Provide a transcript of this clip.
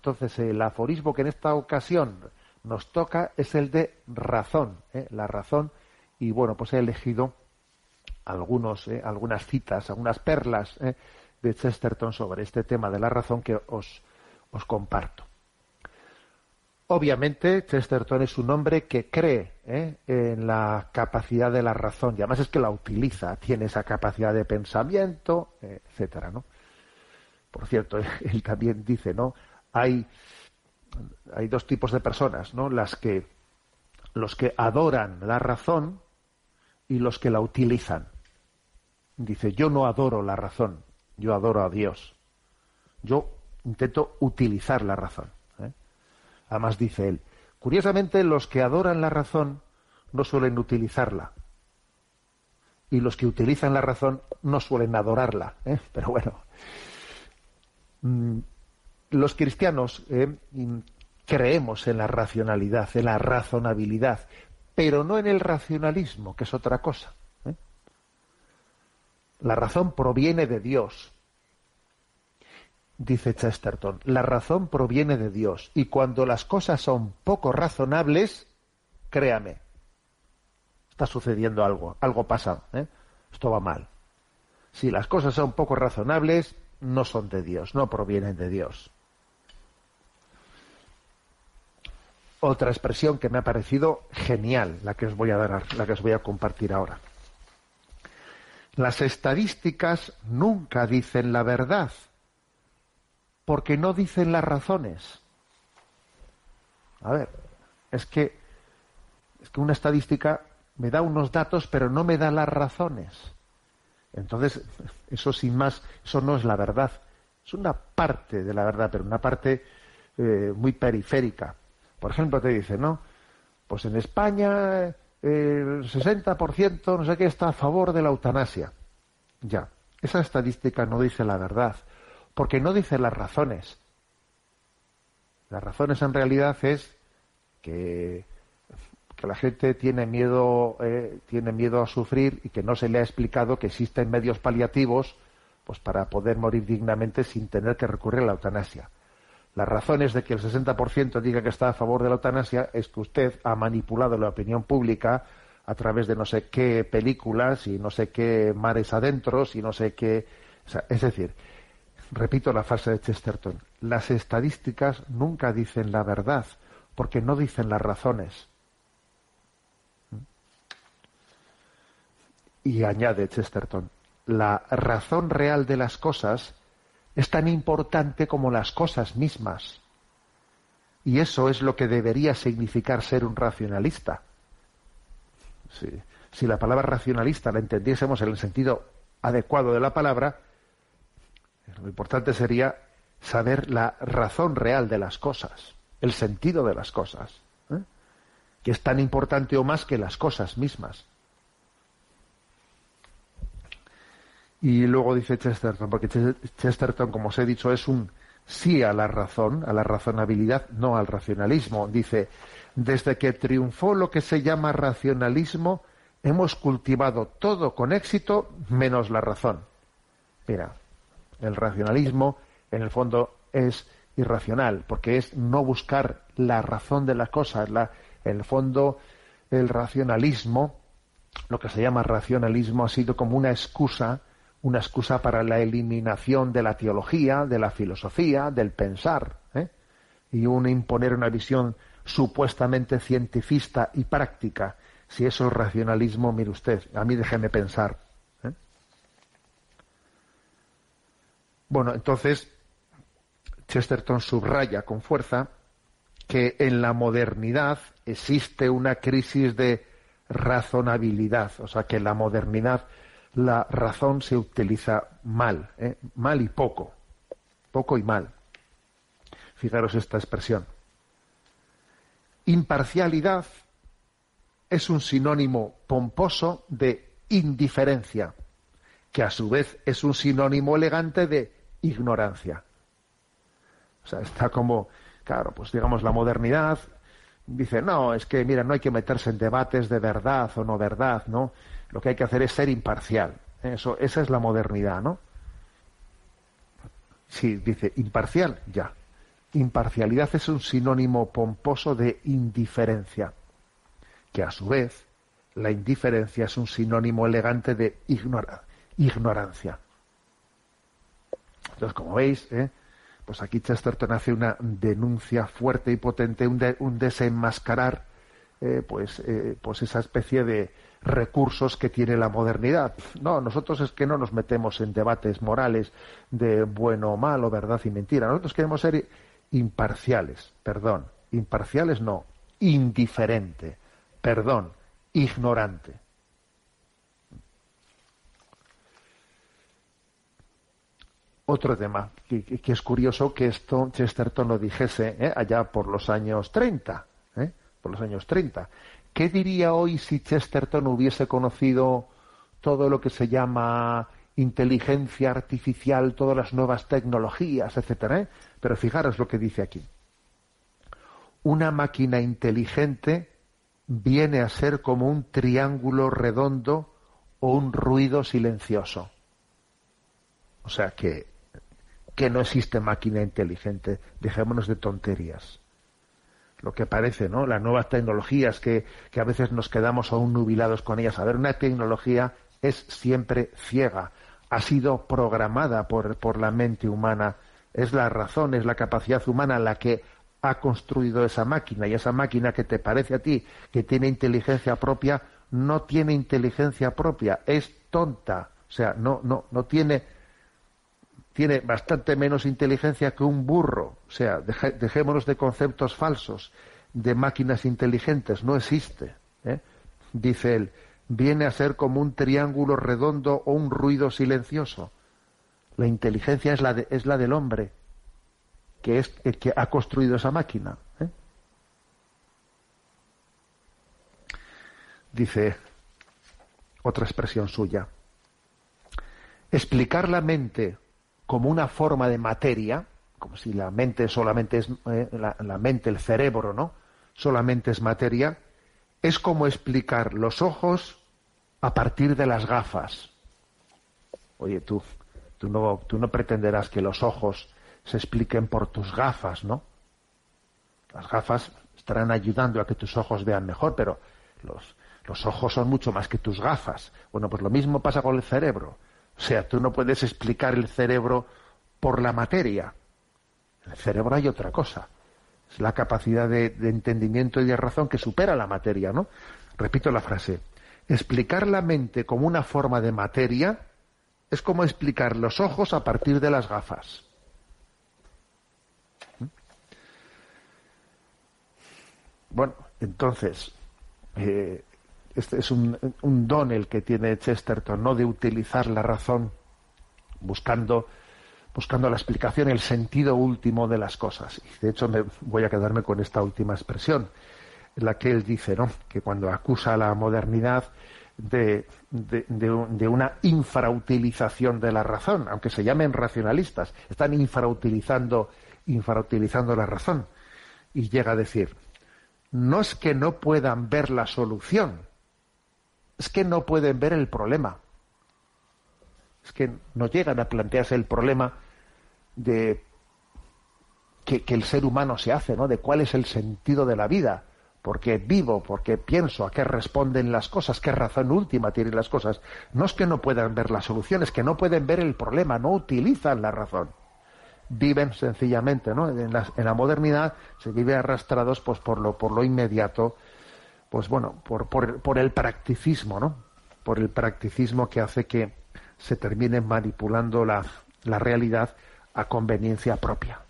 Entonces, el aforismo que en esta ocasión nos toca es el de razón, ¿eh? la razón, y bueno, pues he elegido algunos, ¿eh? algunas citas, algunas perlas ¿eh? de Chesterton sobre este tema de la razón que os, os comparto. Obviamente, Chesterton es un hombre que cree en la capacidad de la razón, y además es que la utiliza, tiene esa capacidad de pensamiento, etcétera, ¿no? Por cierto, él también dice, ¿no? Hay, hay dos tipos de personas, ¿no? Las que, los que adoran la razón y los que la utilizan. Dice, yo no adoro la razón, yo adoro a Dios. Yo intento utilizar la razón. ¿eh? Además dice él, curiosamente los que adoran la razón no suelen utilizarla. Y los que utilizan la razón no suelen adorarla. ¿eh? Pero bueno, mm, los cristianos eh, creemos en la racionalidad, en la razonabilidad, pero no en el racionalismo, que es otra cosa. ¿eh? La razón proviene de Dios, dice Chesterton. La razón proviene de Dios. Y cuando las cosas son poco razonables, créame, está sucediendo algo, algo pasa, ¿eh? esto va mal. Si las cosas son poco razonables, no son de Dios, no provienen de Dios. Otra expresión que me ha parecido genial, la que os voy a dar, la que os voy a compartir ahora. Las estadísticas nunca dicen la verdad, porque no dicen las razones. A ver, es que es que una estadística me da unos datos, pero no me da las razones. Entonces, eso sin más, eso no es la verdad. Es una parte de la verdad, pero una parte eh, muy periférica. Por ejemplo, te dice, ¿no? Pues en España el 60% no sé qué está a favor de la eutanasia. Ya, esa estadística no dice la verdad, porque no dice las razones. Las razones en realidad es que, que la gente tiene miedo, eh, tiene miedo a sufrir y que no se le ha explicado que existen medios paliativos pues para poder morir dignamente sin tener que recurrir a la eutanasia. Las razones de que el 60% diga que está a favor de la eutanasia es que usted ha manipulado la opinión pública a través de no sé qué películas y no sé qué mares adentro y no sé qué. es decir, repito la frase de Chesterton, las estadísticas nunca dicen la verdad porque no dicen las razones. Y añade Chesterton, la razón real de las cosas es tan importante como las cosas mismas. Y eso es lo que debería significar ser un racionalista. Si la palabra racionalista la entendiésemos en el sentido adecuado de la palabra, lo importante sería saber la razón real de las cosas, el sentido de las cosas, ¿eh? que es tan importante o más que las cosas mismas. Y luego dice Chesterton, porque Chesterton, como os he dicho, es un sí a la razón, a la razonabilidad, no al racionalismo. Dice, desde que triunfó lo que se llama racionalismo, hemos cultivado todo con éxito menos la razón. Mira, el racionalismo en el fondo es irracional, porque es no buscar la razón de las cosas. La, en el fondo, el racionalismo, lo que se llama racionalismo, ha sido como una excusa una excusa para la eliminación de la teología, de la filosofía, del pensar, ¿eh? y un imponer una visión supuestamente cientifista y práctica. Si eso es racionalismo, mire usted, a mí déjeme pensar. ¿eh? Bueno, entonces, Chesterton subraya con fuerza que en la modernidad existe una crisis de razonabilidad, o sea, que la modernidad la razón se utiliza mal, ¿eh? mal y poco, poco y mal. Fijaros esta expresión. Imparcialidad es un sinónimo pomposo de indiferencia, que a su vez es un sinónimo elegante de ignorancia. O sea, está como, claro, pues digamos la modernidad dice, no, es que, mira, no hay que meterse en debates de verdad o no verdad, ¿no? Lo que hay que hacer es ser imparcial. Eso, esa es la modernidad, ¿no? Sí, dice imparcial, ya. imparcialidad es un sinónimo pomposo de indiferencia, que a su vez la indiferencia es un sinónimo elegante de ignorancia. Entonces, como veis, ¿eh? pues aquí Chesterton hace una denuncia fuerte y potente, un, desenmascarar eh, pues, eh, pues esa especie de recursos que tiene la modernidad. No, nosotros es que no nos metemos en debates morales de bueno o malo, verdad y mentira. Nosotros queremos ser imparciales, perdón, imparciales no, indiferente, perdón, ignorante. Otro tema que, es curioso que esto Chesterton lo dijese ¿eh? allá por los años 30, ¿eh? Por los años 30. ¿Qué diría hoy si Chesterton hubiese conocido todo lo que se llama inteligencia artificial, todas las nuevas tecnologías, etcétera? ¿eh? Pero fijaros lo que dice aquí. Una máquina inteligente viene a ser como un triángulo redondo o un ruido silencioso. O sea que, que no existe máquina inteligente. Dejémonos de tonterías. Lo que parece, ¿no? Las nuevas tecnologías que, que a veces nos quedamos aún nubilados con ellas. A ver, una tecnología es siempre ciega. Ha sido programada por, por la mente humana es la razón, es la capacidad humana la que ha construido esa máquina y esa máquina que te parece a ti que tiene inteligencia propia no tiene inteligencia propia, es tonta, o sea, no no no tiene tiene bastante menos inteligencia que un burro, o sea, dejémonos de conceptos falsos de máquinas inteligentes, no existe, ¿eh? dice él, viene a ser como un triángulo redondo o un ruido silencioso. La inteligencia es la, es la del hombre, que es el que ha construido esa máquina. ¿eh? Dice otra expresión suya. Explicar la mente como una forma de materia, como si la mente solamente es eh, la mente, el cerebro, ¿no? Solamente es materia, es como explicar los ojos a partir de las gafas. Oye, tú, Tú no, tú no pretenderás que los ojos se expliquen por tus gafas, ¿no? Las gafas estarán ayudando a que tus ojos vean mejor, pero los, los ojos son mucho más que tus gafas. Bueno, pues lo mismo pasa con el cerebro. O sea, tú no puedes explicar el cerebro por la materia. En el cerebro hay otra cosa. Es la capacidad de, entendimiento y de razón que supera la materia, ¿no? Repito la frase. Explicar la mente como una forma de materia es como explicar los ojos a partir de las gafas. ¿Mm? Bueno, entonces, eh, este es un, don el que tiene Chesterton, ¿no? De utilizar la razón buscando, buscando la explicación, el sentido último de las cosas. Y de hecho me voy a quedarme con esta última expresión, en la que él dice, ¿no? Que cuando acusa a la modernidad de, de, una infrautilización de la razón, aunque se llamen racionalistas, están infrautilizando, infrautilizando la razón. Y llega a decir, no es que no puedan ver la solución, es que no pueden ver el problema. Es que no llegan a plantearse el problema de que, el ser humano se hace, ¿no? De cuál es el sentido de la vida porque vivo, porque pienso, a qué responden las cosas, qué razón última tienen las cosas. No es que no puedan ver las soluciones, que no pueden ver el problema, no utilizan la razón. Viven sencillamente, ¿no? En la, modernidad se vive arrastrados pues por lo, por lo inmediato, pues bueno, por, por, el practicismo, ¿no? Por el practicismo que hace que se termine manipulando la, la realidad a conveniencia propia.